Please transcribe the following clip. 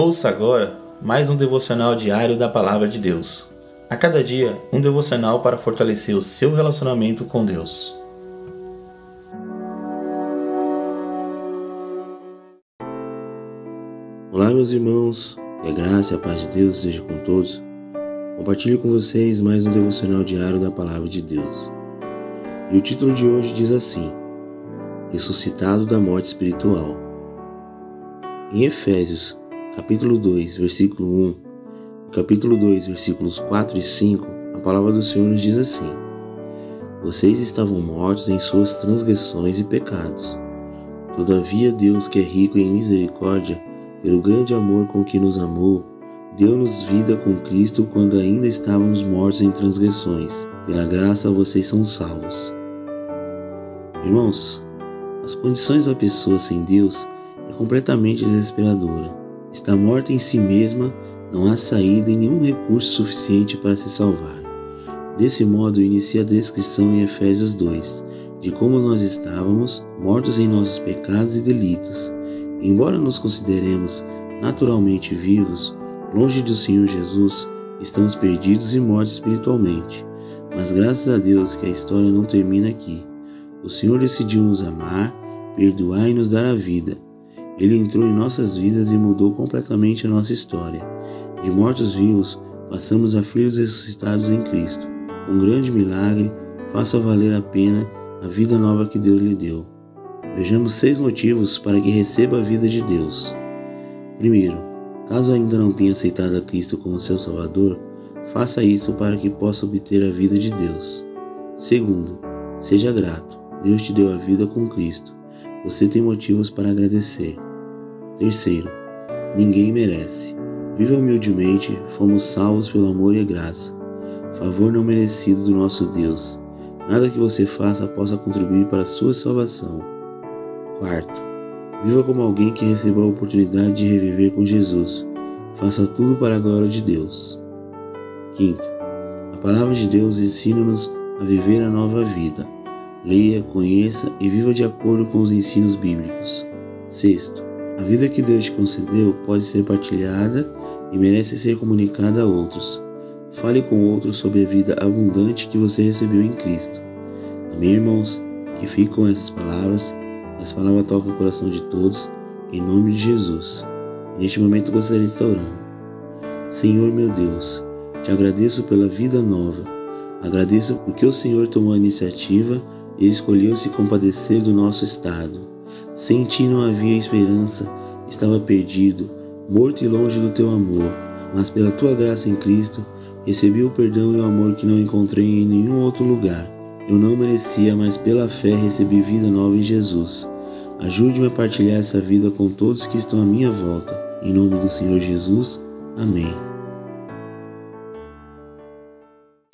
Ouça agora mais um devocional diário da Palavra de Deus. A cada dia, um devocional para fortalecer o seu relacionamento com Deus. Olá, meus irmãos, que a graça e a paz de Deus esteja com todos. Compartilho com vocês mais um devocional diário da Palavra de Deus. E o título de hoje diz assim: Ressuscitado da morte espiritual. Em Efésios, capítulo 2, versículo 1, capítulo 2, versículos 4 e 5, a palavra do Senhor nos diz assim: Vocês estavam mortos em suas transgressões e pecados. Todavia, Deus, que é rico em misericórdia, pelo grande amor com que nos amou, deu-nos vida com Cristo quando ainda estávamos mortos em transgressões. Pela graça, vocês são salvos. Irmãos, as condições da pessoa sem Deus é completamente desesperadora. Está morta em si mesma, não há saída e nenhum recurso suficiente para se salvar. Desse modo, inicia a descrição em Efésios 2 de como nós estávamos mortos em nossos pecados e delitos. Embora nos consideremos naturalmente vivos, longe do Senhor Jesus, estamos perdidos e mortos espiritualmente. Mas graças a Deus que a história não termina aqui. O Senhor decidiu nos amar, perdoar e nos dar a vida. Ele entrou em nossas vidas e mudou completamente a nossa história. De mortos-vivos, passamos a filhos ressuscitados em Cristo. Um grande milagre, faça valer a pena a vida nova que Deus lhe deu. Vejamos seis motivos para que receba a vida de Deus. Primeiro, caso ainda não tenha aceitado a Cristo como seu Salvador, faça isso para que possa obter a vida de Deus. Segundo, seja grato. Deus te deu a vida com Cristo. Você tem motivos para agradecer. Terceiro, ninguém merece. Viva humildemente, fomos salvos pelo amor e a graça. Favor não merecido do nosso Deus. Nada que você faça possa contribuir para a sua salvação. Quarto, viva como alguém que recebeu a oportunidade de reviver com Jesus. Faça tudo para a glória de Deus. Quinto, a palavra de Deus ensina-nos a viver a nova vida leia, conheça e viva de acordo com os ensinos bíblicos. Sexto, a vida que Deus te concedeu pode ser partilhada e merece ser comunicada a outros. Fale com outros sobre a vida abundante que você recebeu em Cristo. Amém, irmãos? Que fiquem com essas palavras. Essa palavra toca o coração de todos, em nome de Jesus. Neste momento gostaria de estar orando. Senhor meu Deus, te agradeço pela vida nova. Agradeço porque o Senhor tomou a iniciativa e escolheu se compadecer do nosso estado. Sem ti não havia esperança, estava perdido, morto e longe do teu amor, mas pela tua graça em Cristo, recebi o perdão e o amor que não encontrei em nenhum outro lugar. Eu não merecia, mas pela fé recebi vida nova em Jesus. Ajude-me a partilhar essa vida com todos que estão à minha volta. Em nome do Senhor Jesus. Amém.